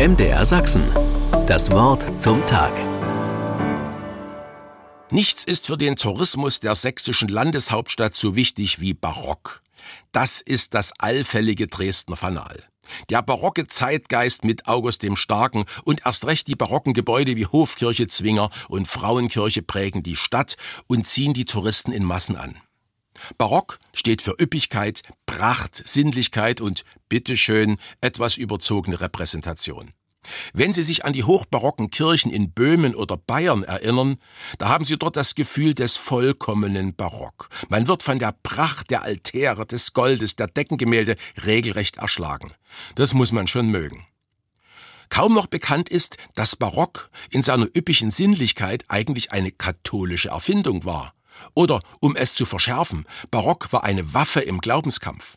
MDR Sachsen. Das Wort zum Tag. Nichts ist für den Tourismus der sächsischen Landeshauptstadt so wichtig wie Barock. Das ist das allfällige Dresdner Fanal. Der barocke Zeitgeist mit August dem Starken und erst recht die barocken Gebäude wie Hofkirche Zwinger und Frauenkirche prägen die Stadt und ziehen die Touristen in Massen an. Barock steht für Üppigkeit, Pracht, Sinnlichkeit und bitteschön etwas überzogene Repräsentation. Wenn Sie sich an die hochbarocken Kirchen in Böhmen oder Bayern erinnern, da haben Sie dort das Gefühl des vollkommenen Barock. Man wird von der Pracht der Altäre, des Goldes, der Deckengemälde regelrecht erschlagen. Das muss man schon mögen. Kaum noch bekannt ist, dass Barock in seiner üppigen Sinnlichkeit eigentlich eine katholische Erfindung war. Oder, um es zu verschärfen, Barock war eine Waffe im Glaubenskampf.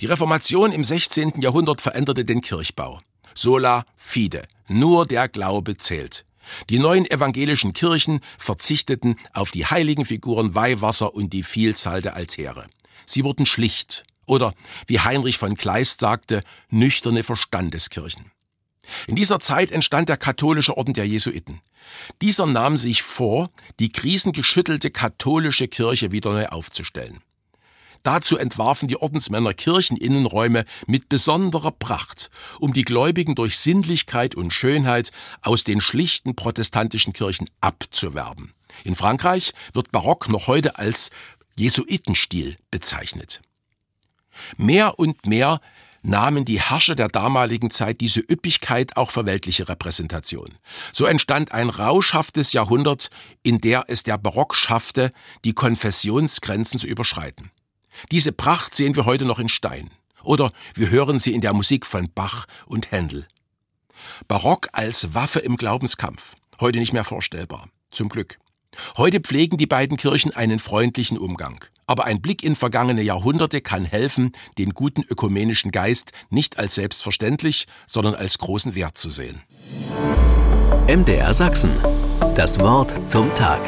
Die Reformation im 16. Jahrhundert veränderte den Kirchbau. Sola fide, nur der Glaube zählt. Die neuen evangelischen Kirchen verzichteten auf die heiligen Figuren Weihwasser und die Vielzahl der Altäre. Sie wurden schlicht oder, wie Heinrich von Kleist sagte, nüchterne Verstandeskirchen. In dieser Zeit entstand der katholische Orden der Jesuiten. Dieser nahm sich vor, die krisengeschüttelte katholische Kirche wieder neu aufzustellen. Dazu entwarfen die Ordensmänner Kircheninnenräume mit besonderer Pracht, um die Gläubigen durch Sinnlichkeit und Schönheit aus den schlichten protestantischen Kirchen abzuwerben. In Frankreich wird Barock noch heute als Jesuitenstil bezeichnet. Mehr und mehr nahmen die Herrscher der damaligen Zeit diese Üppigkeit auch für weltliche Repräsentation. So entstand ein rauschhaftes Jahrhundert, in der es der Barock schaffte, die Konfessionsgrenzen zu überschreiten. Diese Pracht sehen wir heute noch in Stein. Oder wir hören sie in der Musik von Bach und Händel. Barock als Waffe im Glaubenskampf. Heute nicht mehr vorstellbar. Zum Glück. Heute pflegen die beiden Kirchen einen freundlichen Umgang. Aber ein Blick in vergangene Jahrhunderte kann helfen, den guten ökumenischen Geist nicht als selbstverständlich, sondern als großen Wert zu sehen. MDR Sachsen. Das Wort zum Tag.